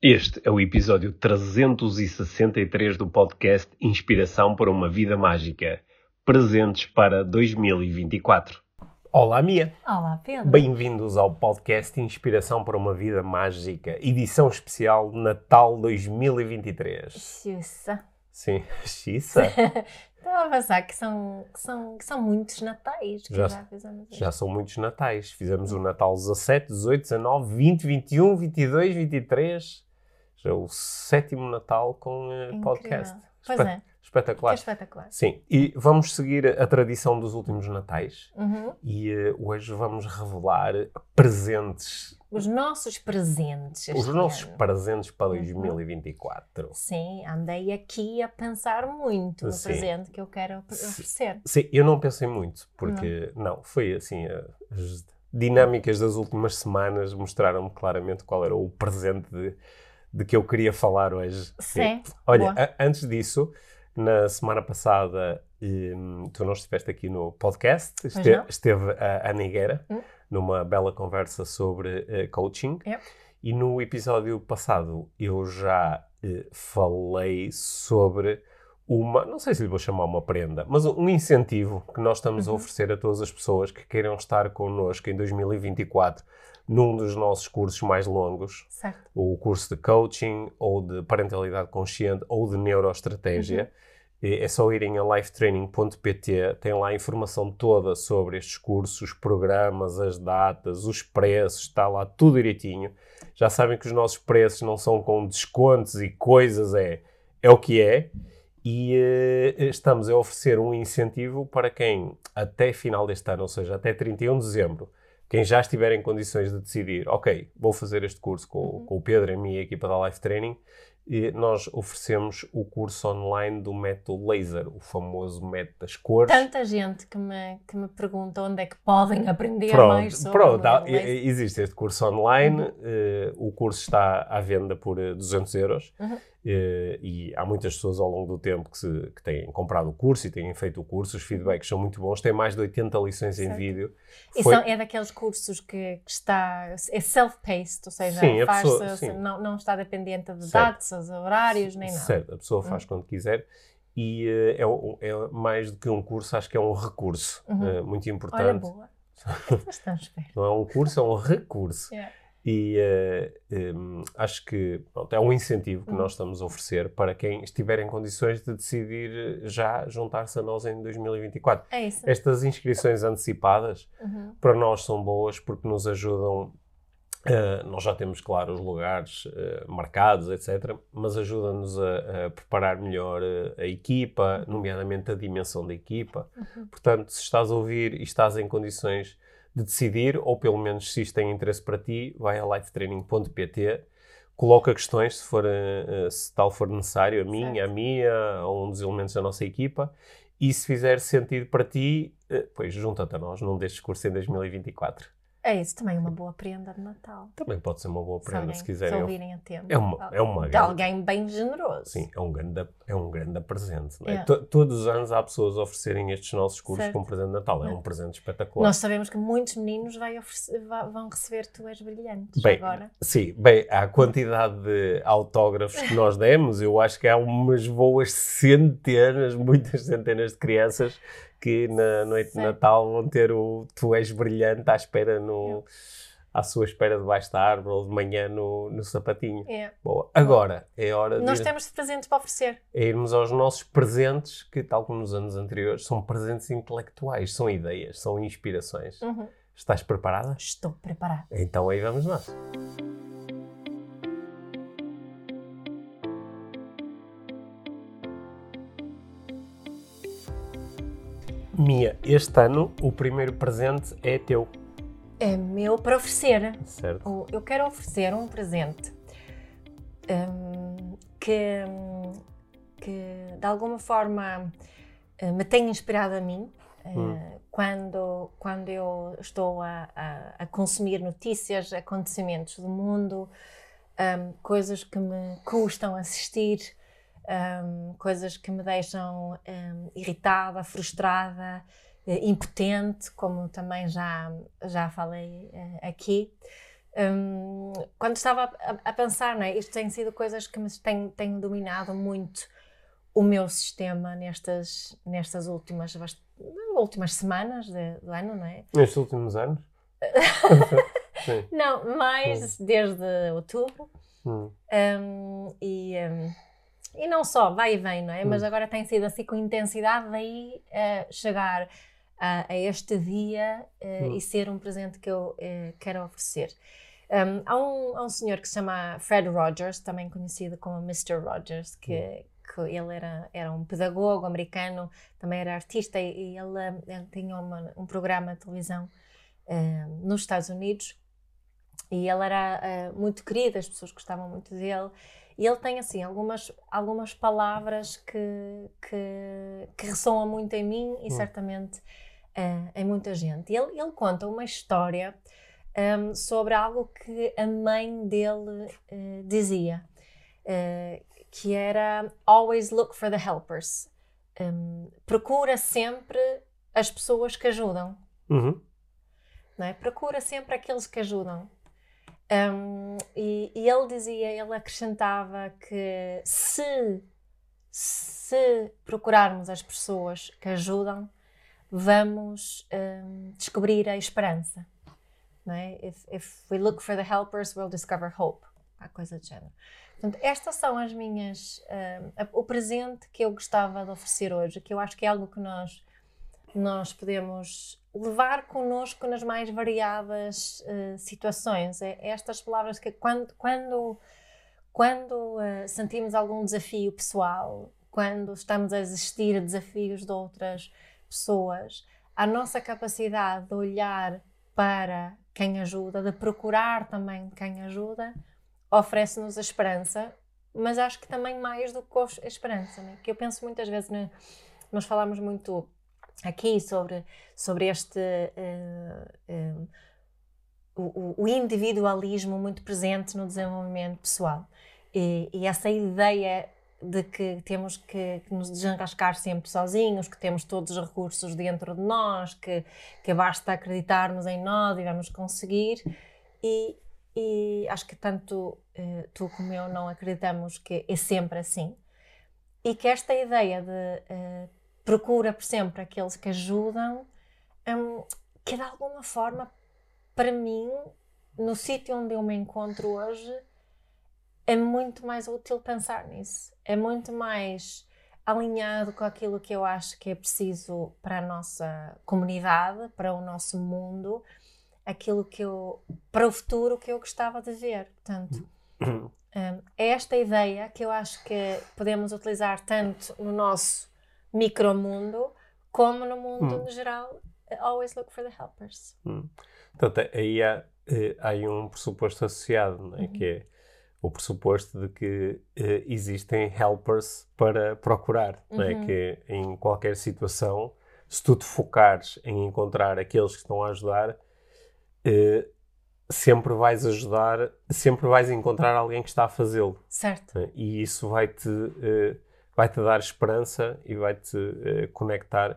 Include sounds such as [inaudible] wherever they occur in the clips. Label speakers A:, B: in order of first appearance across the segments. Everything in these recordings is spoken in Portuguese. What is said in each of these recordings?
A: Este é o episódio 363 do podcast Inspiração para uma Vida Mágica. Presentes para 2024. Olá, Mia.
B: Olá, Pedro.
A: Bem-vindos ao podcast Inspiração para uma Vida Mágica, edição especial Natal 2023.
B: Xuxa.
A: Sim, [laughs] xiça. [laughs]
B: Estava a pensar que são, que são, que são muitos natais que
A: Já-
B: já, fizemos.
A: Já são muitos natais. Fizemos o Natal 17, 18, 19, 20, 21, 22, 23. Já é o sétimo Natal com
B: Incrível.
A: podcast.
B: Pois é,
A: Espetacular.
B: espetacular.
A: Sim, e vamos seguir a tradição dos últimos natais
B: Uhum.
A: e eh, hoje vamos revelar presentes,
B: Os nossos presentes.
A: os nossos
B: ano.
A: presentes para
B: Uhum.
A: 2024.
B: Sim, andei aqui a pensar muito no
A: Sim.
B: presente que eu quero oferecer.
A: Sim, eu não pensei muito, porque não, foi assim, eh, as dinâmicas das últimas semanas mostraram-me claramente qual era o presente de, de que eu queria falar hoje.
B: Sim,
A: Olha, a- antes disso, na semana passada, hum, tu não estiveste aqui no podcast, este- esteve a Ana Higuera
B: Hum.
A: numa bela conversa sobre eh, coaching.
B: Yep.
A: E no episódio passado eu já eh, falei sobre uma, não sei se lhe vou chamar uma prenda, mas um incentivo que nós estamos a
B: Uhum.
A: oferecer a todas as pessoas que queiram estar connosco em 2024 num dos nossos cursos mais longos,
B: Certo.
A: o curso de coaching ou de parentalidade consciente ou de neuroestratégia. É é só irem a lifetraining.pt, tem lá a informação toda sobre estes cursos, os programas, as datas, os preços, está lá tudo direitinho. Já sabem que os nossos preços não são com descontos e coisas, é, é o que é. E eh, estamos a oferecer um incentivo para quem, até final deste ano, ou seja, até 31 de dezembro, quem já estiver em condições de decidir, ok, vou fazer este curso com,
B: Uhum.
A: com o Pedro e a minha equipa da Life Training, e nós oferecemos o curso online do método laser, o famoso método das cores.
B: Tanta gente que me, que me pergunta onde é que podem aprender
A: Pronto,
B: mais sobre
A: pronto,
B: o
A: existe este curso online,
B: Uhum.
A: eh, o curso está à venda por eh, 200 euros
B: Uhum.
A: Eh, e há muitas pessoas ao longo do tempo que, se- que têm comprado o curso e têm feito o curso, os feedbacks são muito bons, tem mais de 80 lições em
B: Certo.
A: vídeo.
B: E
A: Foi-
B: são, é daqueles cursos que, que está, é self-paced, ou seja,
A: Sim,
B: faz
A: pessoa- sim.
B: não, não está dependente de datas, horários, nem nada.
A: Certo, a pessoa faz quando quiser e eh, é, é mais do que um curso, acho que é um recurso
B: Uhum.
A: eh, muito
B: Olha,
A: importante.
B: boa. Bastante esperto. [laughs]
A: Não é um curso, é um recurso.
B: Yeah.
A: E eh, em, acho que pronto, é um incentivo que
B: Uhum.
A: nós estamos a oferecer para quem estiver em condições de decidir eh, já juntar-se a nós em 2024.
B: É isso.
A: Estas inscrições antecipadas
B: Uhum.
A: para nós são boas porque nos ajudam. eh, nós já temos, claro, os lugares eh, marcados, etc., mas ajuda-nos a, a preparar melhor eh, a equipa, nomeadamente a dimensão da equipa.
B: Uhum.
A: Portanto, se estás a ouvir e estás em condições de decidir, ou pelo menos se isto tem interesse para ti, vai a lifetraining.pt, coloca questões, se, for, eh, eh, se tal for necessário, a mim,
B: Certo.
A: a minha, a um dos elementos da nossa equipa, e se fizer sentido para ti, eh, pois junta-te a nós num destes cursos em 2024.
B: É isso, também uma boa prenda de Natal.
A: Também pode ser uma boa prenda,
B: alguém-
A: se quiserem.
B: Se ouvirem a tempo.
A: É uma- é uma
B: De
A: grande-
B: alguém bem generoso.
A: Sim, é um grande, é um grande presente. é? To- todos os anos há pessoas a oferecerem estes nossos cursos
B: Certo.
A: como presente de Natal. É um presente espetacular.
B: Nós sabemos que muitos meninos oferecer- vão receber Tu és brilhante
A: Bem,
B: agora.
A: Sim, bem, a quantidade de autógrafos que nós demos, eu acho que há umas boas centenas, muitas centenas de crianças que na noite de. Natal vão ter o Tu és brilhante à espera no. À sua espera debaixo da árvore ou de manhã no, no sapatinho.
B: É.
A: Boa. Agora é hora de
B: Nós
A: ir-
B: temos presentes para oferecer.
A: é irmos aos nossos presentes, que, tal como nos anos anteriores, são presentes intelectuais, são ideias, são inspirações.
B: Uhum.
A: Estás preparada?
B: Estou preparada.
A: Então aí vamos nós. Mia, este ano o primeiro presente é teu,
B: É meu para oferecer.
A: certo?
B: Eu quero oferecer um presente hum, que, que de alguma forma eh, me tem inspirado a mim. eh,
A: Hum.
B: Quando, quando eu estou a, a- a consumir notícias, acontecimentos do mundo, hum, coisas que me custam assistir, hum, coisas que me deixam hum, irritada, frustrada, eh, impotente, como também já, já falei eh, aqui. Um, quando estava a, a, pensar, né, isto tem sido coisas que me têm, têm dominado muito o meu sistema nestas, nestas últimas, últimas semanas de, do ano, não é?
A: Nestes últimos anos? [laughs]
B: não, mais desde outubro. Hum. Um, e, um, e não só, vai e vem, não é? Hum. Mas agora tem sido assim com intensidade, daí uh, chegar a, a, este dia uh, hum. e ser um presente que eu uh, quero oferecer. Um, há, um, há um senhor que se chama Fred Rogers, também conhecido como Mr. Rogers, que, hum. que ele era, era um pedagogo americano, também era artista e, e ele, ele, tinha uma, um programa de televisão uh, nos Estados Unidos e ele era uh, muito querido, as pessoas gostavam muito dele. E ele tem, assim, algumas, algumas palavras que, que, que ressoam muito em mim e hum. certamente uh, em muita gente. Ele, ele conta uma história um, sobre algo que a mãe dele uh, dizia, que era always look for the helpers. Um, procura sempre as pessoas que ajudam.
A: Uhum.
B: Não é? Procura sempre aqueles que ajudam. Um, e, e, ele dizia, ele acrescentava que se, se procurarmos as pessoas que ajudam, vamos um, descobrir a esperança. Não é? if, if we look for the helpers, we'll discover hope. A coisa de género. Portanto, estas são as minhas. Um, o presente que eu gostava de oferecer hoje, que eu acho que é algo que nós, nós podemos levar connosco nas mais variadas uh, situações. É, é, estas palavras que, quando, quando, quando uh, sentimos algum desafio pessoal, quando estamos a existir a desafios de outras pessoas, a nossa capacidade de olhar para quem ajuda, de procurar também quem ajuda, oferece-nos a esperança, mas acho que também mais do que a esperança, né? que eu penso muitas vezes, né? nós falamos muito aqui sobre, sobre este uh, o, o, individualismo muito presente no desenvolvimento pessoal e, e essa ideia de que temos que, que, nos desenrascar sempre sozinhos, que temos todos os recursos dentro de nós, que, que basta acreditarmos em nós e vamos conseguir. E, e acho que tanto uh, tu como eu não acreditamos que é sempre assim. E que esta ideia de uh, procura por sempre aqueles que ajudam, um, que de alguma forma, para mim, no sítio onde eu me encontro hoje, é muito mais útil pensar nisso. É muito mais alinhado com aquilo que eu acho que é preciso para a nossa comunidade, para o nosso mundo, aquilo que eu para o futuro que eu gostava de ver. Portanto, um, é esta ideia que eu acho que podemos utilizar tanto no nosso micromundo como no mundo hum. no geral. Always look for the helpers.
A: Hum. Portanto, aí há, eh, há aí um pressuposto associado, não é? Uhum. que é o pressuposto de que uh, existem helpers para procurar, uhum. é? que em qualquer situação, se tu te focares em encontrar aqueles que estão a ajudar, sempre vais ajudar, sempre vais encontrar alguém que está a fazê-lo.
B: Certo.
A: É? E isso vai-te vai-te dar esperança e vai-te conectar,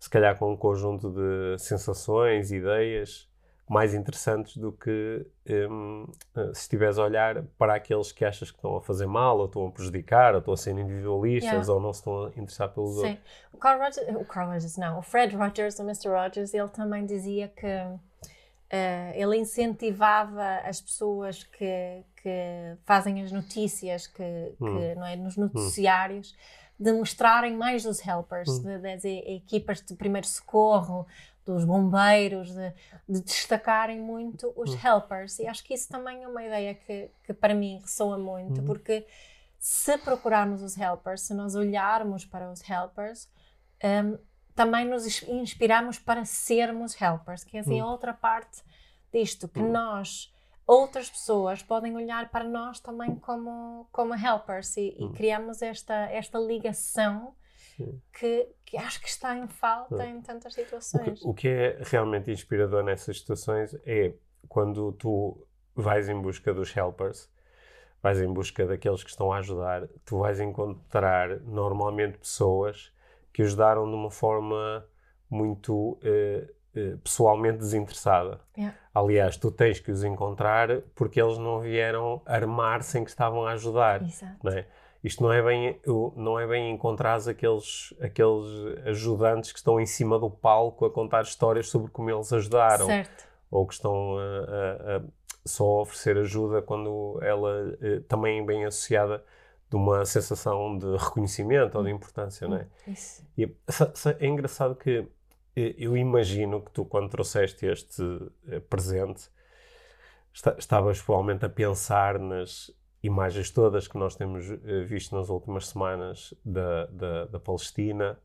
A: se calhar, com um conjunto de sensações, ideias, mais interessantes do que um, eh, se estiveres a olhar para aqueles que achas que estão a fazer mal, ou estão a prejudicar, ou estão a ser individualistas, yeah. ou não se estão a interessar pelos Sim. outros.
B: O Carl Rogers, o Carl Rogers não, o Fred Rogers, o Mr. Rogers, ele também dizia que uh, ele incentivava as pessoas que, que fazem as notícias, que, hum. que não é, nos noticiários, hum. de mostrarem mais os helpers, hum. de, das equipas de primeiro socorro, dos bombeiros, de, de, destacarem muito os uhum. helpers. E acho que isso também é uma ideia que, que para mim ressoa muito, uhum. porque se procurarmos os helpers, se nós olharmos para os helpers, um, também nos inspiramos para sermos helpers, que é assim uhum. outra parte disto, que uhum. nós, outras pessoas, podem olhar para nós também como, como helpers e, e uhum. criamos esta, esta ligação que, que, acho que está em falta em tantas situações.
A: O que, o que é realmente inspirador nessas situações é quando tu vais em busca dos helpers, vais em busca daqueles que estão a ajudar, tu vais encontrar normalmente pessoas que ajudaram de uma forma muito eh, pessoalmente desinteressada.
B: Yeah.
A: Aliás, tu tens que os encontrar porque eles não vieram armar-se em que estavam a ajudar.
B: Exato.
A: Não é? Isto não é bem, não é bem encontrar aqueles, aqueles ajudantes que estão em cima do palco a contar histórias sobre como eles ajudaram.
B: Certo.
A: Ou que estão a, a, a só oferecer ajuda quando ela eh, também é bem associada de uma sensação de reconhecimento ou de importância, não é?
B: Isso.
A: E é engraçado que eh, eu imagino que tu, quando trouxeste este eh, presente, estavas provavelmente a pensar nas imagens todas que nós temos visto nas últimas semanas da, da, da Palestina,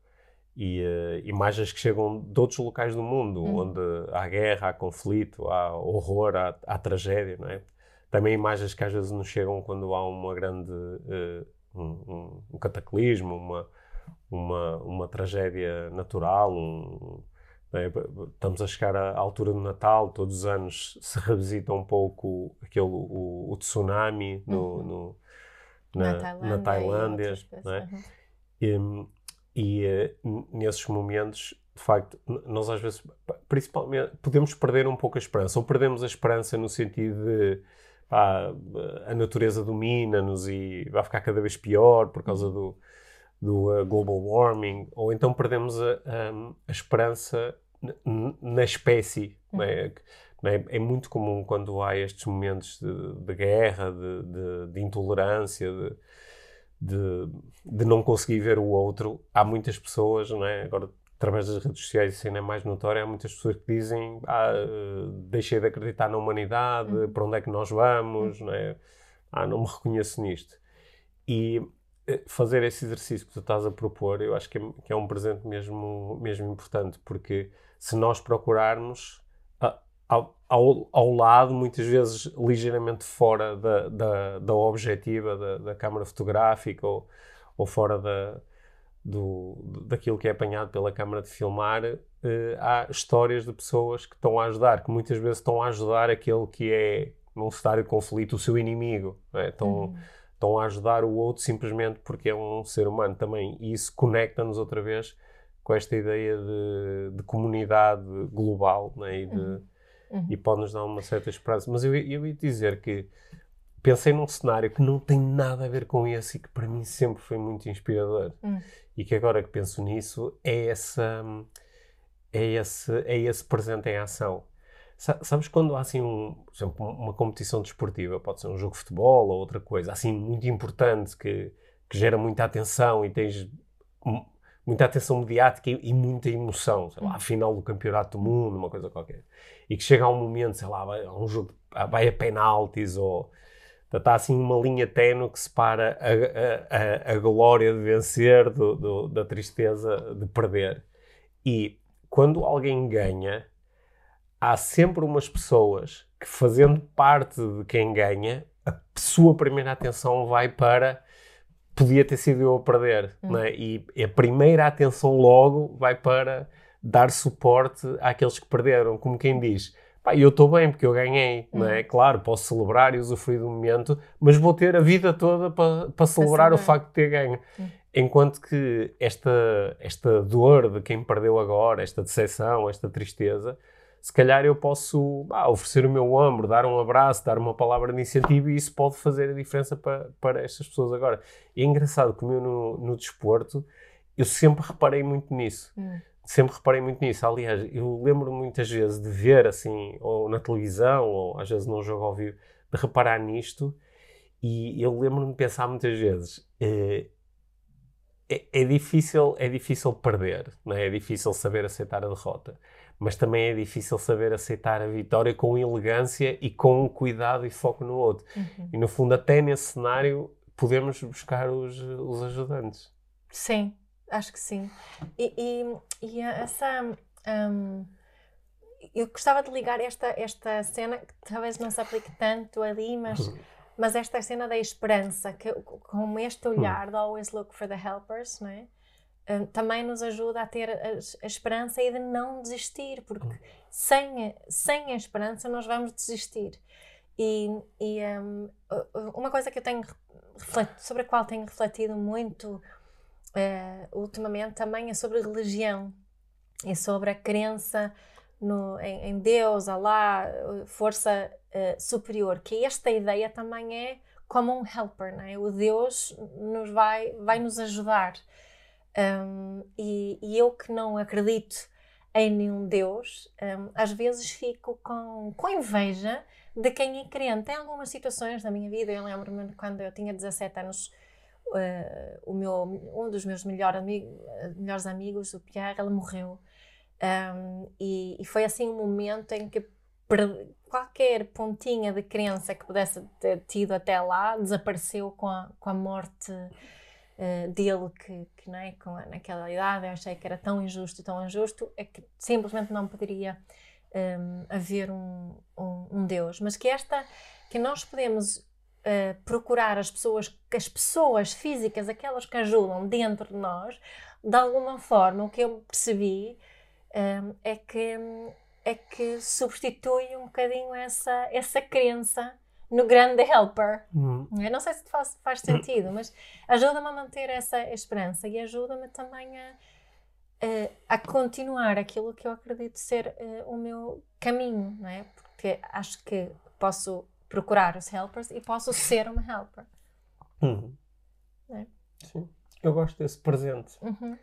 A: e uh, imagens que chegam de outros locais do mundo, uhum. onde há guerra, há conflito, há horror, há, há, tragédia, não é? Também imagens que às vezes nos chegam quando há uma grande uh, um, um, cataclismo, uma, uma, uma tragédia natural, um, é? estamos a chegar à altura do Natal, todos os anos se revisita um pouco aquele, o, o tsunami no,
B: uhum.
A: no
B: na, na Tailândia,
A: na Tailândia
B: não é?
A: Uhum. E, e uh, nesses momentos, de facto, nós às vezes, principalmente, podemos perder um pouco a esperança. Ou perdemos a esperança no sentido de pá, a natureza domina-nos e vai ficar cada vez pior por causa do, do uh, global warming. Ou então perdemos a, a, a esperança na espécie. Uhum. É? É, é, muito comum quando há estes momentos de, de guerra, de, de, de intolerância, de, não conseguir ver o outro. Há muitas pessoas, não é? Agora, através das redes sociais, isso ainda é mais notório. Há muitas pessoas que dizem: ah, deixei de acreditar na humanidade, uhum. para onde é que nós vamos, uhum. não é? Ah, não me reconheço nisto. E fazer esse exercício que tu estás a propor, eu acho que é, que é um presente mesmo, mesmo importante, porque se nós procurarmos ao, ao, lado, muitas vezes ligeiramente fora da, da, da objetiva da, da câmara fotográfica ou, ou fora da, do, daquilo que é apanhado pela câmara de filmar, eh, há histórias de pessoas que estão a ajudar, que muitas vezes estão a ajudar aquele que é, num cenário de conflito, o seu inimigo. É? Estão, uhum. Estão a ajudar o outro simplesmente porque é um ser humano também. E isso conecta-nos outra vez com esta ideia de, de comunidade global né? e de. Uhum uhum. e pode-nos dar uma certa esperança. Mas eu, eu ia dizer que pensei num cenário que não tem nada a ver com esse e que para mim sempre foi muito inspirador.
B: Uhum.
A: E que agora que penso nisso é essa é esse, é esse presente em ação. Sabes quando há assim, um, por exemplo, uma competição desportiva, pode ser um jogo de futebol ou outra coisa, assim muito importante que, que gera muita atenção e tens muita atenção mediática e, e muita emoção, sei lá, a uhum. final do campeonato do mundo, uma coisa qualquer e que chega a um momento, sei lá, vai um jogo, vai a penaltis ou está assim uma linha tenue que separa a, a, a, a glória de vencer do, do, da tristeza de perder. E quando alguém ganha, há sempre umas pessoas que, fazendo parte de quem ganha, a sua primeira atenção vai para podia ter sido eu a perder, hum. né? e a primeira atenção logo vai para dar suporte àqueles que perderam, como quem diz, pá, eu estou bem porque eu ganhei, não é? Uhum. Claro, posso celebrar e usufruir do momento, mas vou ter a vida toda para pa celebrar o facto de ter ganho. Enquanto que esta, esta dor de quem perdeu agora, esta decepção, esta tristeza, se calhar eu posso ah, oferecer o meu ombro, dar um abraço, dar uma palavra de incentivo e isso pode fazer a diferença para, para estas pessoas agora. E é engraçado que no, no desporto eu sempre reparei muito nisso.
B: Hum
A: sempre reparei muito nisso. Aliás, eu lembro muitas vezes de ver assim, ou na televisão, ou às vezes num jogo ao vivo, de reparar nisto. E eu lembro-me de pensar muitas vezes: é, é, é, difícil, é difícil perder, não é? é difícil saber aceitar a derrota, mas também é difícil saber aceitar a vitória com elegância e com cuidado e foco no outro.
B: Uhum.
A: E no fundo, até nesse cenário, podemos buscar os, os ajudantes.
B: Sim, Acho que sim. E, e, e essa. Um, eu gostava de ligar esta, esta cena, que talvez não se aplique tanto ali, mas, uhum. [laughs] mas esta cena da esperança, que, com este uhum. olhar de always look for the helpers, não é? Um, também nos ajuda a ter a, esperança e de não desistir, porque uhum. sem, sem a esperança nós vamos desistir. E, e um, uma coisa que eu tenho sobre a qual tenho refletido muito uh, ultimamente também é sobre religião e sobre a crença no, em, em Deus, Alá, força uh, superior, que esta ideia também é como um helper, não é? O Deus nos vai, vai nos ajudar. Um, e, e, eu que não acredito em nenhum Deus, um, às vezes fico com, com inveja de quem é crente. Em algumas situações da minha vida, eu lembro-me quando eu tinha 17 anos, uh, o meu, um dos meus melhor amigo, melhores amigos, o Pierre, ele morreu. Um, e, e, foi assim um momento em que qualquer pontinha de crença que pudesse ter tido até lá desapareceu com a, com a morte uh, dele, que, que não é, com naquela idade eu achei que era tão injusto, tão injusto, é que simplesmente não poderia um, haver um, um, um, Deus. Mas que esta, que nós podemos uh, procurar as pessoas, as pessoas físicas, aquelas que ajudam dentro de nós, de alguma forma, o que eu percebi um, é que é que substitui um bocadinho essa, essa crença no grande helper. Uhum. Eu não sei se faz, faz sentido, mas ajuda-me a manter essa esperança e ajuda-me também a, a, a, continuar aquilo que eu acredito ser uh, o meu caminho, não é? Porque acho que posso procurar os helpers e posso ser uma helper.
A: Uhum. É? Sim, eu gosto desse presente. Uhum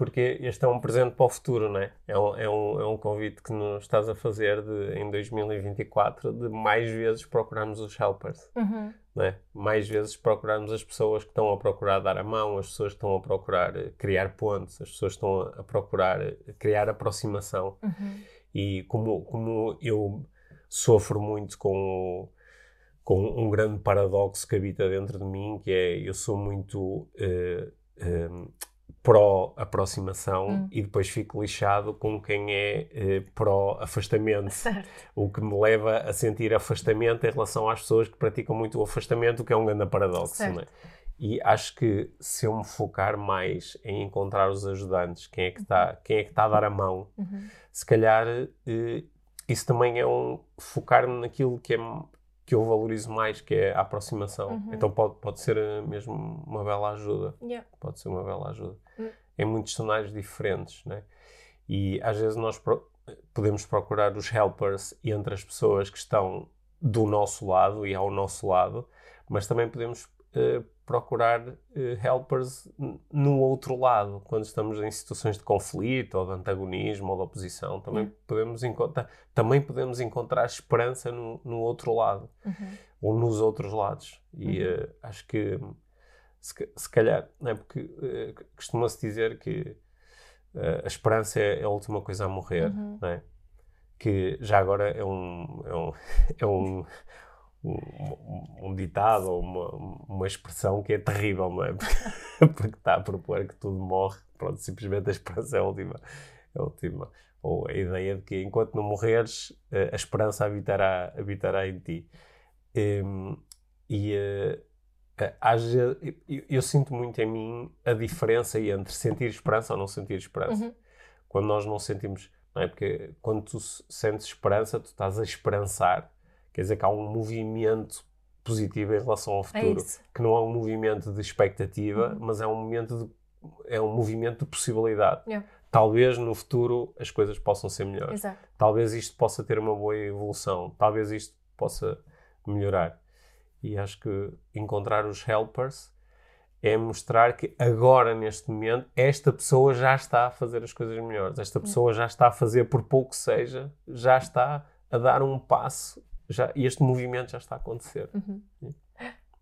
A: porque este é um presente para o futuro, não é? É um, é um, é um convite que nos estás a fazer de, em 2024 de mais vezes procurarmos os helpers, uhum. não é? Mais vezes procurarmos as pessoas que estão a procurar dar a mão, as pessoas que estão a procurar eh, criar pontes, as pessoas que estão a, procurar eh, criar aproximação. Uhum. E como, como eu sofro muito com com um grande paradoxo que habita dentro de mim, que é eu sou muito uh, uh, pró-aproximação hum. e depois fico lixado com quem é eh, pró-afastamento. O que me leva a sentir afastamento em relação às pessoas que praticam muito o afastamento, o que é um grande paradoxo. É? E acho que se eu me focar mais em encontrar os ajudantes, quem é que está uhum. é que tá a dar a mão, uhum. se calhar eh, isso também é um focar-me naquilo que é que eu valorizo mais, que é a aproximação. Uhum. Então pode, pode ser eh, mesmo uma bela ajuda. Yeah. Pode ser uma bela ajuda. Em muitos cenários diferentes, né? E às vezes nós pro podemos procurar os helpers entre as pessoas que estão do nosso lado e ao nosso lado, mas também podemos uh, procurar uh, helpers no outro lado, quando estamos em situações de conflito ou de antagonismo ou de oposição, também uhum. podemos encontrar também podemos encontrar esperança no, no outro lado uhum. ou nos outros lados e uhum. uh, acho que se, se calhar não é porque uh, costuma-se dizer que a esperança é, é, a última coisa a morrer, uhum. não é? Que já agora é um, é um, [laughs] é um um, um, ditado ou uma, uma expressão que é terrível, não é? Porque, [laughs] porque está a propor que tudo morre, pronto, simplesmente a esperança é a última. É a última. Ou a ideia de que enquanto não morreres, a esperança habitará, habitará em ti. Um, e uh, haja, eu, eu, sinto muito em mim a diferença entre sentir esperança ou não sentir esperança. Uhum. Quando nós não sentimos, não é? Porque quando tu sentes esperança, tu estás a esperançar Quer dizer que há um movimento positivo em relação ao é futuro, é que não é um movimento de expectativa, uhum. mas é um momento de, é um movimento de possibilidade. Yeah. Talvez no futuro as coisas possam ser melhores. Exato. Talvez isto possa ter uma boa evolução. Talvez isto possa melhorar. E acho que encontrar os helpers é mostrar que agora, neste momento, esta pessoa já está a fazer as coisas melhores. Esta pessoa já está a fazer, por pouco que seja, já está a dar um passo já, este movimento já está a acontecer. Uhum.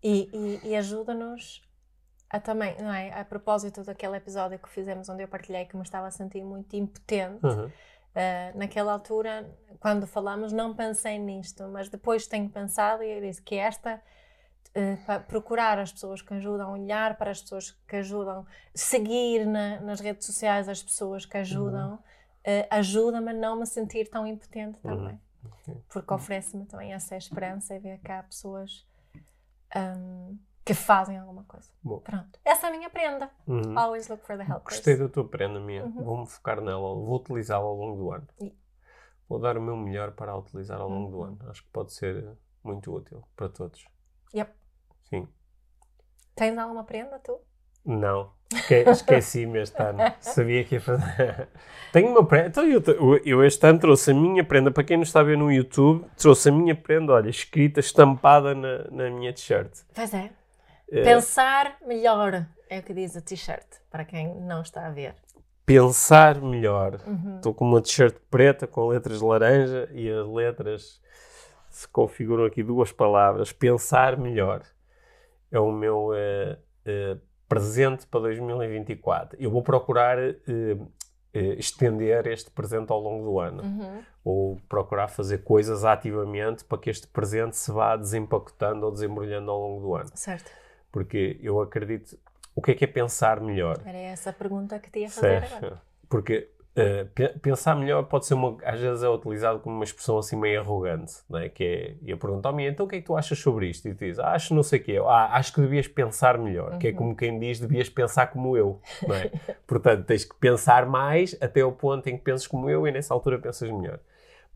B: E, e, e ajuda-nos a também, não é? A propósito daquele episódio que fizemos onde eu partilhei que me estava a sentir muito impotente. Uhum. Uh, naquela altura, quando falamos, não pensei nisto, mas depois tenho pensado e eu disse que esta uh, procurar as pessoas que ajudam, olhar para as pessoas que ajudam, seguir na, nas redes sociais as pessoas que ajudam, uhum. uh, ajuda-me a não me sentir tão impotente uhum. também. Porque oferece-me também essa esperança e ver que há pessoas um, que fazem alguma coisa. Bom. Pronto. Essa é a minha prenda. Uhum. Always look for the helpers.
A: Gostei da tua prenda, minha. Uhum. Vou-me focar nela. Vou utilizá-la ao longo do ano. E... Vou dar o meu melhor para a utilizar ao longo uhum. do ano. Acho que pode ser muito útil para todos.
B: Yep.
A: Sim.
B: Tens alguma prenda, tu?
A: Não, [laughs] esqueci-me este ano. Sabia que ia fazer. [laughs] Tenho uma prenda. Então eu, eu, este ano trouxe a minha prenda. Para quem não está a ver no YouTube, trouxe a minha prenda, olha, escrita, estampada na, na minha t-shirt.
B: Pois é. É. Pensar melhor é o que diz a t-shirt, para quem não está a ver.
A: Pensar melhor. Uhum. Estou com uma t-shirt preta com letras laranja e as letras se configuram aqui duas palavras. Pensar melhor. É o meu uh, uh, presente para 2024. Eu vou procurar uh, estender este presente ao longo do ano. Uhum. Ou procurar fazer coisas ativamente para que este presente se vá desempacotando ou desembrulhando ao longo do ano.
B: Certo.
A: Porque eu acredito. O que é que é pensar melhor?
B: Era essa a pergunta que te ia fazer certo. agora.
A: Porque uh, pensar melhor pode ser uma. Às vezes é utilizado como uma expressão assim meio arrogante, não é? Que é. E eu pergunto ao então o que é que tu achas sobre isto? E tu dizes, ah, acho não sei o quê. Ah, acho que devias pensar melhor. Uhum. Que é como quem diz, devias pensar como eu, não é? [laughs] Portanto, tens que pensar mais até o ponto em que penses como eu e nessa altura pensas melhor.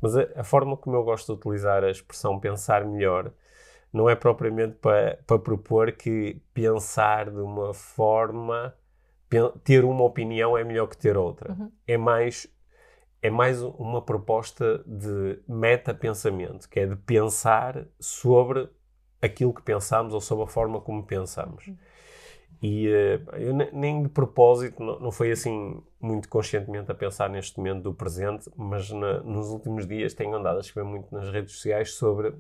A: Mas a, a forma como eu gosto de utilizar a expressão pensar melhor não é propriamente para, para propor que pensar de uma forma, ter uma opinião é melhor que ter outra. Uhum. É mais é mais uma proposta de meta-pensamento, que é de pensar sobre aquilo que pensamos ou sobre a forma como pensamos. Uhum. E uh, eu nem de propósito, não, não, foi assim muito conscientemente a pensar neste momento do presente, mas na, nos últimos dias tenho andado a escrever muito nas redes sociais sobre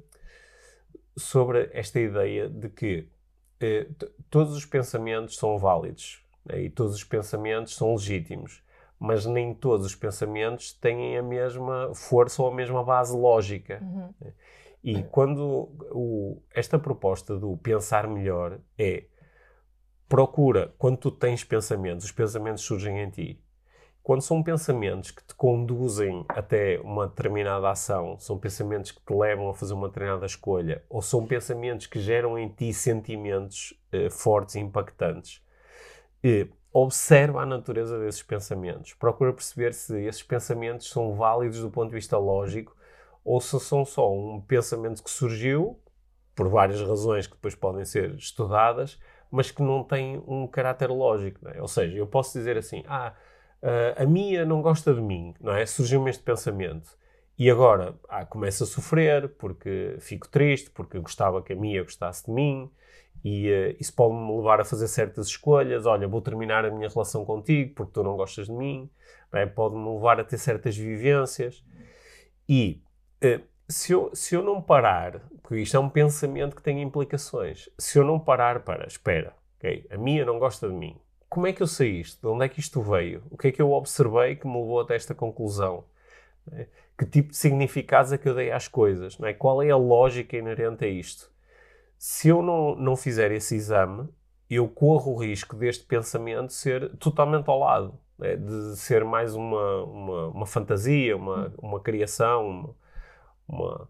A: sobre esta ideia de que eh, todos os pensamentos são válidos né, e todos os pensamentos são legítimos, mas nem todos os pensamentos têm a mesma força ou a mesma base lógica. Uhum. Né. E quando o, esta proposta do pensar melhor é procura, quando tu tens pensamentos, os pensamentos surgem em ti, quando são pensamentos que te conduzem até uma determinada ação, são pensamentos que te levam a fazer uma determinada escolha, ou são pensamentos que geram em ti sentimentos eh, fortes e impactantes, eh, observa a natureza desses pensamentos. Procura perceber se esses pensamentos são válidos do ponto de vista lógico ou se são só um pensamento que surgiu, por várias razões que depois podem ser estudadas, mas que não tem um caráter lógico. É? Ou seja, eu posso dizer assim, ah, Uh, a Mia não gosta de mim, não é? Surgiu-me este pensamento. E agora ah, começo a sofrer porque fico triste, porque gostava que a Mia gostasse de mim, e uh, isso pode-me levar a fazer certas escolhas. Olha, vou terminar a minha relação contigo porque tu não gostas de mim, é? pode-me levar a ter certas vivências. E uh, se, eu, se eu não parar, porque isto é um pensamento que tem implicações, se eu não parar para, espera, okay, a Mia não gosta de mim, como é que eu sei isto? De onde é que isto veio? O que é que eu observei que me levou até esta conclusão? É? Que tipo de significados é que eu dei às coisas? É? Qual é a lógica inerente a isto? Se eu não, não fizer esse exame, eu corro o risco deste pensamento ser totalmente ao lado, é? de ser mais uma, uma, uma fantasia, uma, uma criação, uma,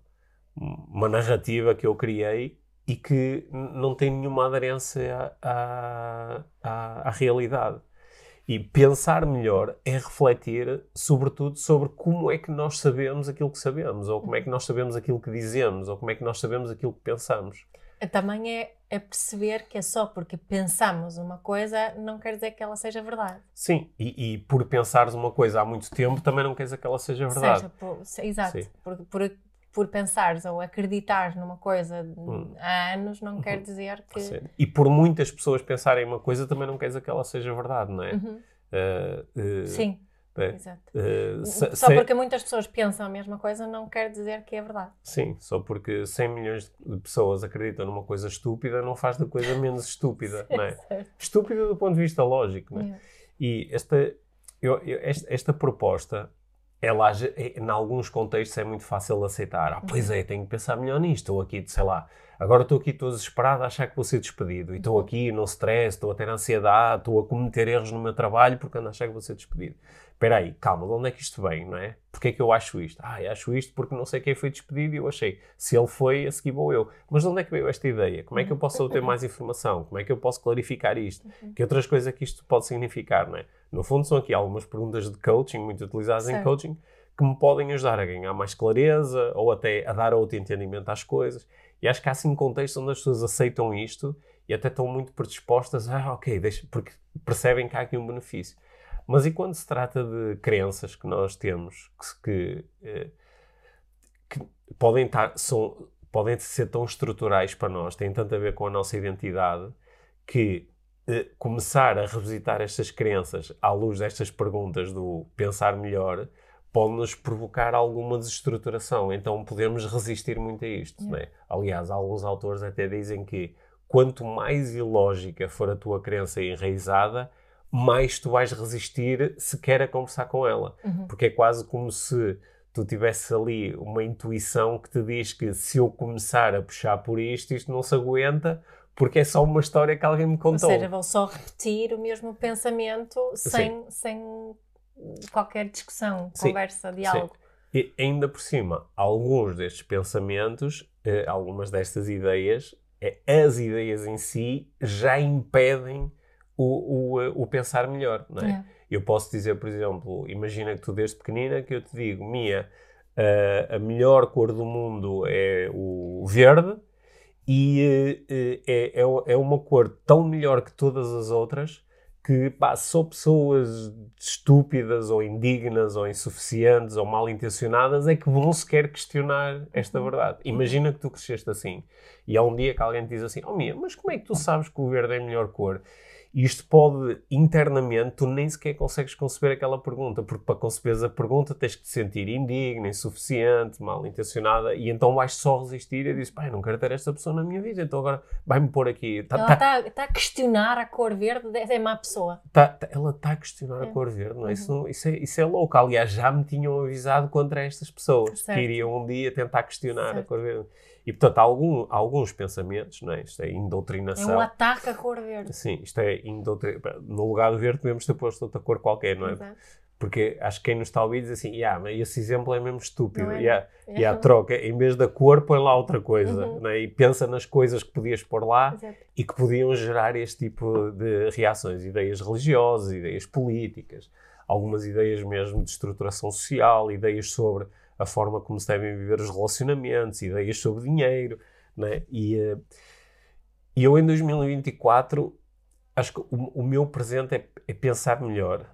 A: uma narrativa que eu criei e que não tem nenhuma aderência à, à, à, realidade. E pensar melhor é refletir, sobretudo, sobre como é que nós sabemos aquilo que sabemos, ou como é que nós sabemos aquilo que dizemos, ou como é que nós sabemos aquilo que pensamos.
B: Também é, é perceber que é só porque pensamos uma coisa não quer dizer que ela seja verdade.
A: Sim, e, e por pensares uma coisa há muito tempo também não quer dizer que ela seja verdade. Seja,
B: por, exato. Por, por, por pensares ou acreditares numa coisa hum. há anos não quer uhum. dizer que. Sim.
A: E por muitas pessoas pensarem uma coisa também não quer dizer que ela seja verdade, não é? Uhum.
B: Uh, uh, Sim. Exato. Uh, se, só porque muitas pessoas pensam a mesma coisa não quer dizer que é verdade.
A: Sim, só porque 100 milhões de pessoas acreditam numa coisa estúpida não faz da coisa menos estúpida, [laughs] não é? Estúpida do ponto de vista lógico, não é? Yeah. E esta, eu, eu, esta, esta proposta ela, em alguns contextos, é muito fácil aceitar. Ah, pois é, tenho que pensar melhor nisto. Estou aqui, sei lá, agora estou aqui, estou desesperado a achar que vou ser despedido. E estou aqui no stress, estou a ter ansiedade, estou a cometer erros no meu trabalho porque ando a achar que vou ser despedido. Espera aí, calma, de onde é que isto vem, não é? Porquê é que eu acho isto? Ah, acho isto porque não sei quem foi despedido e eu achei. Se ele foi, a seguir vou eu. Mas de onde é que veio esta ideia? Como é que eu posso obter [laughs] mais informação? Como é que eu posso clarificar isto? Que outras coisas é que isto pode significar, não é? No fundo, são aqui algumas perguntas de coaching, muito utilizadas certo. em coaching, que me podem ajudar a ganhar mais clareza ou até a dar outro entendimento às coisas. E acho que há assim contextos onde as pessoas aceitam isto e até estão muito predispostas a, ah, ok, deixa, porque percebem que há aqui um benefício. Mas e quando se trata de crenças que nós temos que, que, eh, que podem, estar, são, podem ser tão estruturais para nós, têm tanto a ver com a nossa identidade, que eh, começar a revisitar estas crenças à luz destas perguntas do pensar melhor pode-nos provocar alguma desestruturação. Então podemos resistir muito a isto. Yeah. Né? Aliás, alguns autores até dizem que quanto mais ilógica for a tua crença enraizada, mais tu vais resistir sequer a conversar com ela. Uhum. Porque é quase como se tu tivesse ali uma intuição que te diz que se eu começar a puxar por isto, isto não se aguenta, porque é só uma história que alguém me contou.
B: Ou seja, vou só repetir o mesmo pensamento sem, sem qualquer discussão, Sim. conversa, diálogo. Sim.
A: E ainda por cima, alguns destes pensamentos, eh, algumas destas ideias, eh, as ideias em si já impedem o, o, eh, o pensar melhor, não é? é? Eu posso dizer, por exemplo, imagina que tu desde pequenina que eu te digo, Mia, a, a melhor cor do mundo é o verde e é, é, é uma cor tão melhor que todas as outras que pá, só pessoas estúpidas ou indignas ou insuficientes ou mal intencionadas é que vão sequer questionar esta uhum. verdade. Imagina que tu cresceste assim e há um dia que alguém te diz assim: Oh, Mia, mas como é que tu sabes que o verde é a melhor cor? E isto pode, internamente, tu nem sequer consegues conceber aquela pergunta, porque para conceberes a pergunta tens que te sentir indigna, insuficiente, mal intencionada, e então vais só resistir e dizes, pai, não quero ter esta pessoa na minha vida, então agora vai-me pôr aqui.
B: Tá, ela está tá, tá a questionar a cor verde, é má pessoa.
A: Tá, tá ela está a questionar é. a cor verde, não é? Uhum. Isso, isso, é? isso é louco. Aliás, já me tinham avisado contra estas pessoas, certo. que iriam um dia tentar questionar certo. a cor verde. E, portanto, há algum, alguns pensamentos, não é? isto é indoutrinação.
B: É um ataque à cor verde.
A: Sim, isto é indoutrinação. No lugar do verde devemos ter posto outra cor qualquer, não é? Exato. Porque acho que quem nos está a ouvir diz assim, yeah, mas esse exemplo é mesmo estúpido. É? Yeah, é. yeah, troca, em vez da cor, põe lá outra coisa. Uhum. É? E pensa nas coisas que podias pôr lá Exato. e que podiam gerar este tipo de reações. Ideias religiosas, ideias políticas, algumas ideias mesmo de estruturação social, ideias sobre a forma como se devem viver os relacionamentos, ideias sobre dinheiro, né? E, uh, e eu em 2024 acho que o, o meu presente é, é, pensar melhor.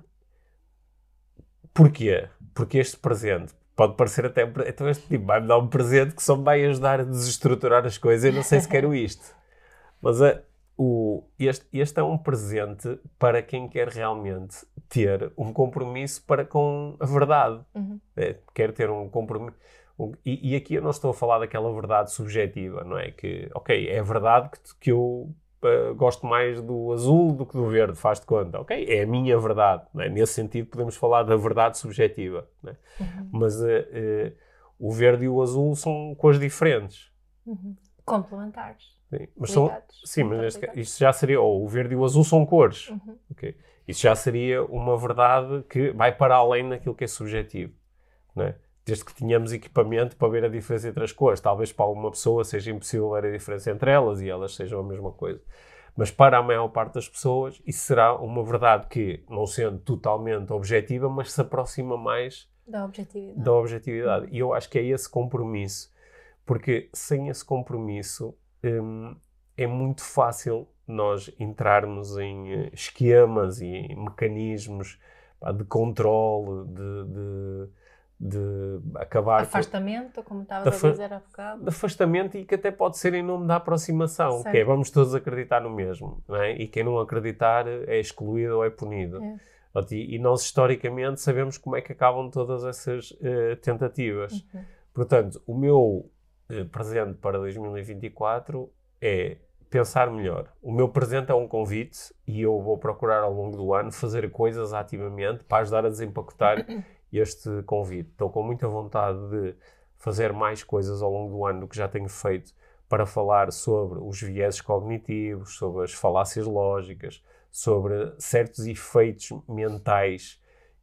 A: Porquê? Porque este presente pode parecer até. Então este tipo vai-me dar um presente que só me vai ajudar a desestruturar as coisas. Eu não sei se quero isto. [laughs] Mas a, o, este, este é um presente para quem quer realmente ter um compromisso para com a verdade. Uhum. É, quer ter um compromisso. Um, e, e, aqui eu não estou a falar daquela verdade subjetiva, não é? Que, ok, é verdade que, que eu uh, gosto mais do azul do que do verde, faz de conta. Ok, é a minha verdade. É? Nesse sentido, podemos falar da verdade subjetiva. É? Uhum. Mas uh, uh, o verde e o azul são cores diferentes.
B: Uhum. Complementares.
A: Sim, mas, são, sim, mas este, isto já seria, ou o verde e o azul são cores. Uhum. Okay. Isso já seria uma verdade que vai para além daquilo que é subjetivo. Né? Desde que tenhamos equipamento para ver a diferença entre as cores. Talvez para alguma pessoa seja impossível ver a diferença entre elas e elas sejam a mesma coisa. Mas para a maior parte das pessoas, isso será uma verdade que, não sendo totalmente objetiva, mas se aproxima mais
B: da objetividade.
A: Da objetividade. E eu acho que é esse compromisso. Porque sem esse compromisso, hum, é muito fácil nós entrarmos em eh, esquemas e em mecanismos pá, de controle, de, de, de acabar
B: afastamento, com... como estavas a dizer há bocado.
A: De afastamento e que até pode ser em nome da aproximação, certo. que é vamos todos acreditar no mesmo, não é? e quem não acreditar é excluído ou é punido. É. E, e nós historicamente sabemos como é que acabam todas essas uh, tentativas. Uhum. Portanto, o meu presente para 2024 é pensar melhor. O meu presente é um convite e eu vou procurar ao longo do ano fazer coisas ativamente para ajudar a desempacotar [coughs] este convite. Estou com muita vontade de fazer mais coisas ao longo do ano do que já tenho feito para falar sobre os vieses cognitivos, sobre as falácias lógicas, sobre certos efeitos mentais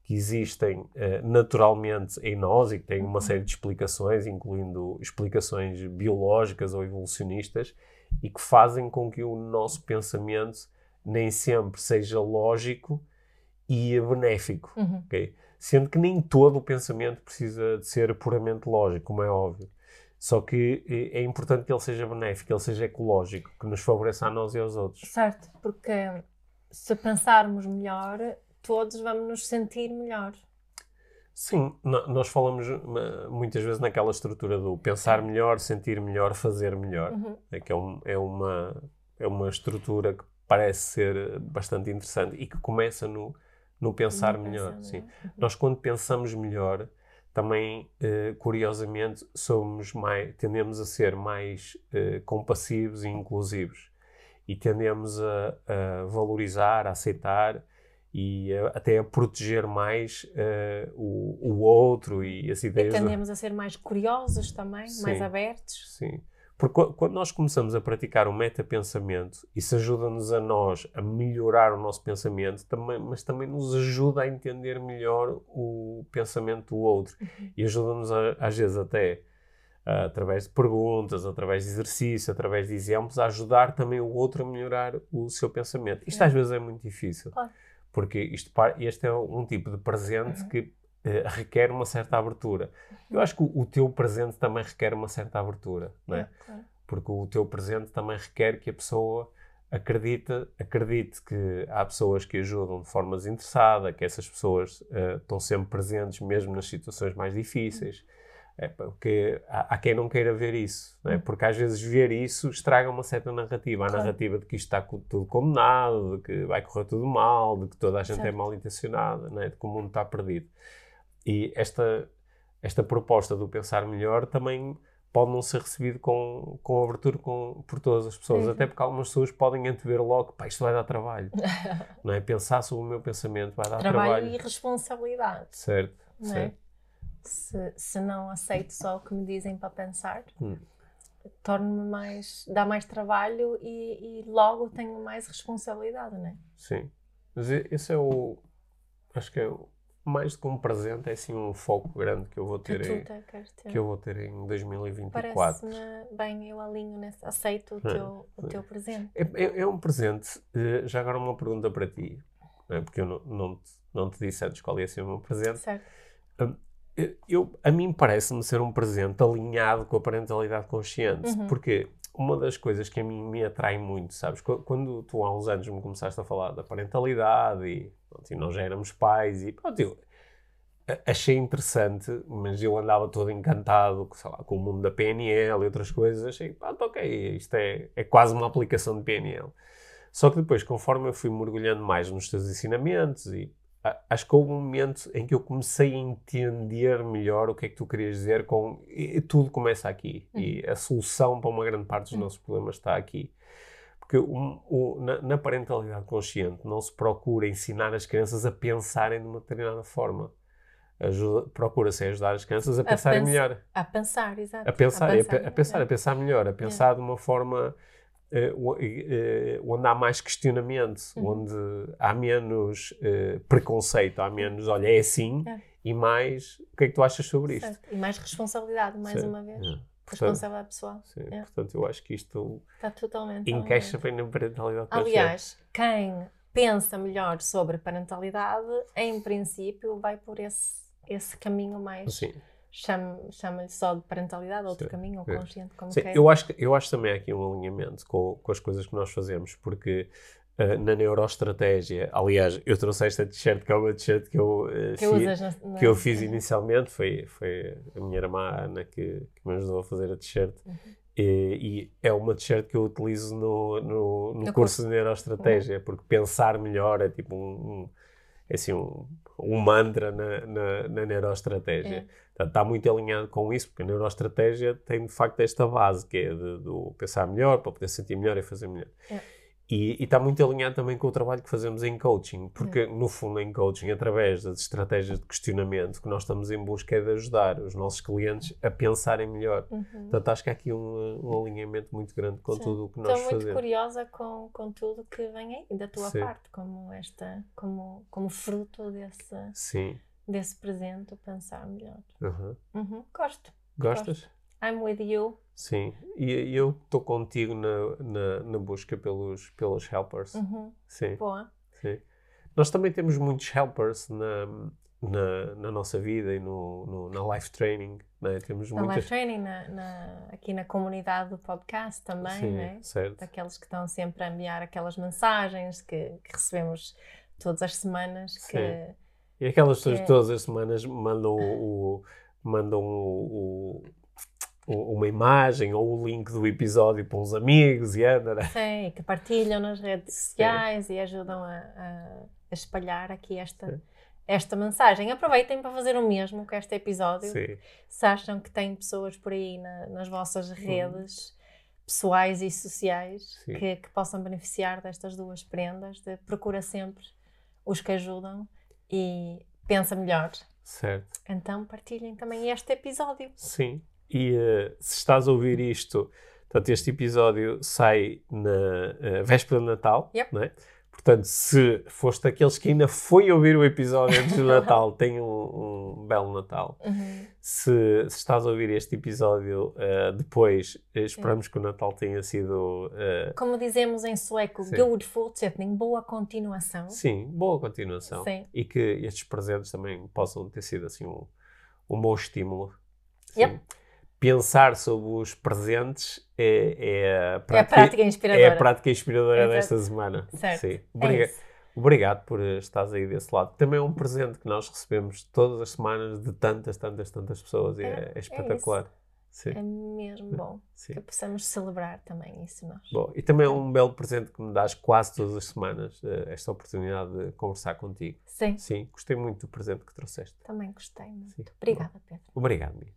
A: que existem uh, naturalmente em nós e que têm uma uhum. série de explicações, incluindo explicações biológicas ou evolucionistas, e que fazem com que o nosso pensamento nem sempre seja lógico e benéfico. Uhum. Okay? Sendo que nem todo o pensamento precisa de ser puramente lógico, como é óbvio. Só que é importante que ele seja benéfico, que ele seja ecológico, que nos favoreça a nós e aos outros.
B: Certo, porque se pensarmos melhor, todos vamos nos sentir melhor.
A: Sim, nós falamos muitas vezes naquela estrutura do pensar melhor, sentir melhor, fazer melhor. Uhum. É que é, um, é, uma, é uma estrutura que parece ser bastante interessante e que começa no, no pensar melhor. Sim. Uhum. Nós, quando pensamos melhor, também, eh, curiosamente, somos mais, tendemos a ser mais eh, compassivos e inclusivos. E tendemos a, a valorizar, a aceitar e até a proteger mais uh, o, o, outro e as ideias.
B: E tendemos a ser mais curiosos também, sim, mais abertos.
A: Sim. Porque quando nós começamos a praticar o metapensamento, isso ajuda-nos a nós a melhorar o nosso pensamento, também, mas também nos ajuda a entender melhor o pensamento do outro. Uhum. E ajuda-nos, às vezes, até através de perguntas, através de exercício, através de exemplos, a ajudar também o outro a melhorar o seu pensamento. Isto às vezes é muito difícil. Claro. Porque isto, este é um tipo de presente uhum. que uh, requer uma certa abertura. Eu acho que o, o, teu presente também requer uma certa abertura, não é? claro. Porque o teu presente também requer que a pessoa acredite, acredite que há pessoas que ajudam de forma desinteressada, que essas pessoas uh, estão sempre presentes mesmo nas situações mais difíceis. É porque há, há, quem não queira ver isso, é? Hum. porque às vezes ver isso estraga uma certa narrativa. A claro. narrativa de que isto está tudo condenado, de que vai correr tudo mal, de que toda a gente é certo. é mal intencionada, é? de que o mundo está perdido. E esta, esta proposta do pensar melhor também pode não ser recebido com, com abertura com, por todas as pessoas, até porque algumas pessoas podem antever logo, pá, isto vai dar trabalho. [laughs] não é? Pensar sobre o meu pensamento vai dar trabalho.
B: Trabalho e responsabilidade.
A: Certo, é? certo.
B: Se, se não aceito só o que me dizem para pensar, hum. torno-me mais. dá mais trabalho e, e, logo tenho mais responsabilidade, não é?
A: Sim. Mas esse é o. Acho que é o, mais do que um presente, é assim um foco grande que eu vou ter, em, que eu vou ter em 2024.
B: Parece-me bem, eu alinho nesse, aceito o, teu, o teu presente.
A: É, é, é, um presente. Eh, já agora uma pergunta para ti, é? porque eu não, não, te, não te disse antes qual ia ser o meu presente.
B: Certo.
A: Hum, eu, a mim parece-me ser um presente alinhado com a parentalidade consciente, uhum. porque uma das coisas que a mim me atrai muito, sabes, quando tu há uns anos me começaste a falar da parentalidade e, pronto, e nós já éramos pais e pronto, eu achei interessante, mas eu andava todo encantado lá, com o mundo da PNL e outras coisas, achei, pronto, ok, isto é, é quase uma aplicação de PNL. Só que depois, conforme eu fui mergulhando mais nos teus ensinamentos e acho que houve um momento em que eu comecei a entender melhor o que é que tu querias dizer com e tudo começa aqui. Uhum. e a solução para uma grande parte dos uhum. nossos problemas está aqui. Porque um, um, na, na, parentalidade consciente não se procura ensinar as crianças a pensarem de uma determinada forma. Procura-se ajudar as crianças a, a pensarem melhor.
B: a pensar, exato.
A: A pensar, a pensar, a, a pensar, a pensar melhor a pensar de uma forma onde há mais questionamento, uhum. onde há menos uh, preconceito, há menos, olha, é assim, é. e mais, o que é que tu achas sobre certo. isto?
B: E mais responsabilidade, mais uma vez. É. Responsabilidade pessoal.
A: Sim, é. portanto, eu acho que isto
B: Está totalmente
A: encaixa bem na parentalidade
B: Aliás, quem pensa melhor sobre parentalidade, em princípio, vai por esse, esse caminho mais. Sim chama-lhe só de parentalidade, outro Sim. caminho, ou consciente, como
A: Sim. Eu acho, eu acho também aqui um alinhamento com, com as coisas que nós fazemos, porque uh, na neuroestratégia, aliás, eu trouxe esta t-shirt, que é uma t-shirt que eu, uh, que, fi, na, que eu fiz inicialmente, foi, foi a minha irmã Ana que, que me ajudou a fazer a t-shirt. Uhum. E, e, é uma t-shirt que eu utilizo no, no, no, no curso, de neuroestratégia, uhum. porque pensar melhor é tipo um, um é assim, um, um mantra na, na, na neuroestratégia. É. Portanto, está muito alinhado com isso, porque a neuroestratégia tem de facto esta base, que é de, de pensar melhor, para poder sentir melhor e fazer melhor. É. E, e, está muito alinhado também com o trabalho que fazemos em coaching, porque é. no fundo em coaching, através das estratégias de questionamento que nós estamos em busca é de ajudar os nossos clientes a pensarem melhor. Uhum. Portanto, acho que há aqui um, um alinhamento muito grande com Sim. tudo o que nós
B: fazemos.
A: Estou
B: muito curiosa com, com tudo que vem aí da tua Sim. parte, como esta, como, como fruto desse,
A: Sim.
B: Desse presente, pensar melhor.
A: Uhum.
B: Uhum. Gosto.
A: Gostas?
B: Gosto. I'm with you.
A: Sim, e eu estou contigo na, na, na, busca pelos, pelos helpers.
B: Uhum.
A: Sim.
B: Boa.
A: Sim. Nós também temos muitos helpers na, na, na nossa vida e no, no na life training. Né? Temos
B: na
A: muitas...
B: life training, na, na, aqui na comunidade do podcast também,
A: Sim,
B: né?
A: certo.
B: daqueles que estão sempre a enviar aquelas mensagens que, que recebemos todas as semanas. Que,
A: Sim. E aquelas pessoas
B: que é-
A: todas as semanas mandam, o, mandam o, o- uma imagem ou o link do episódio para uns amigos e anda. né?
B: Sim, que partilham nas redes sociais e ajudam a, a- a espalhar aqui esta, esta mensagem. Aproveitem para fazer o mesmo com este episódio.
A: Sim,
B: Se acham que têm pessoas por aí na- nas vossas redes pessoais e sociais que, que possam beneficiar destas duas prendas, de procura sempre os que ajudam e pensa melhor.
A: certo.
B: Então partilhem também este episódio.
A: Sim. E eh, se estás a ouvir isto, portanto, este episódio sai na eh, véspera de Natal,
B: Yep.
A: não é? Portanto, se foste daqueles que ainda foi ouvir o episódio antes do [laughs] Natal, tenha um, um belo Natal.
B: Uhum.
A: Se, se estás a ouvir este episódio eh, depois, eh, esperamos que o Natal tenha sido. eh,
B: Como dizemos em sueco, good fortsättning, boa continuação.
A: sim, boa continuação.
B: Sim.
A: E que estes presentes também possam ter sido assim um, um bom estímulo. Sim.
B: Yep.
A: Pensar sobre os presentes é, é, a
B: É a
A: prática,
B: prática
A: é
B: inspiradora.
A: a prática inspiradora
B: Exato.
A: desta semana.
B: Certo.
A: Sim.
B: É
A: Obriga-. Obrigado por estares aí desse lado. Também é um presente que nós recebemos todas as semanas de tantas, tantas, tantas pessoas e
B: É,
A: é,
B: é
A: espetacular. Sim,
B: É mesmo bom
A: sim.
B: que possamos celebrar também isso nós.
A: Bom, e também é um belo presente que me dás quase todas as semanas, eh, esta oportunidade de conversar contigo.
B: Sim,
A: Sim, gostei muito do presente que trouxeste.
B: também gostei muito.
A: Sim.
B: Obrigada, Pedro.
A: Obrigado, Mia.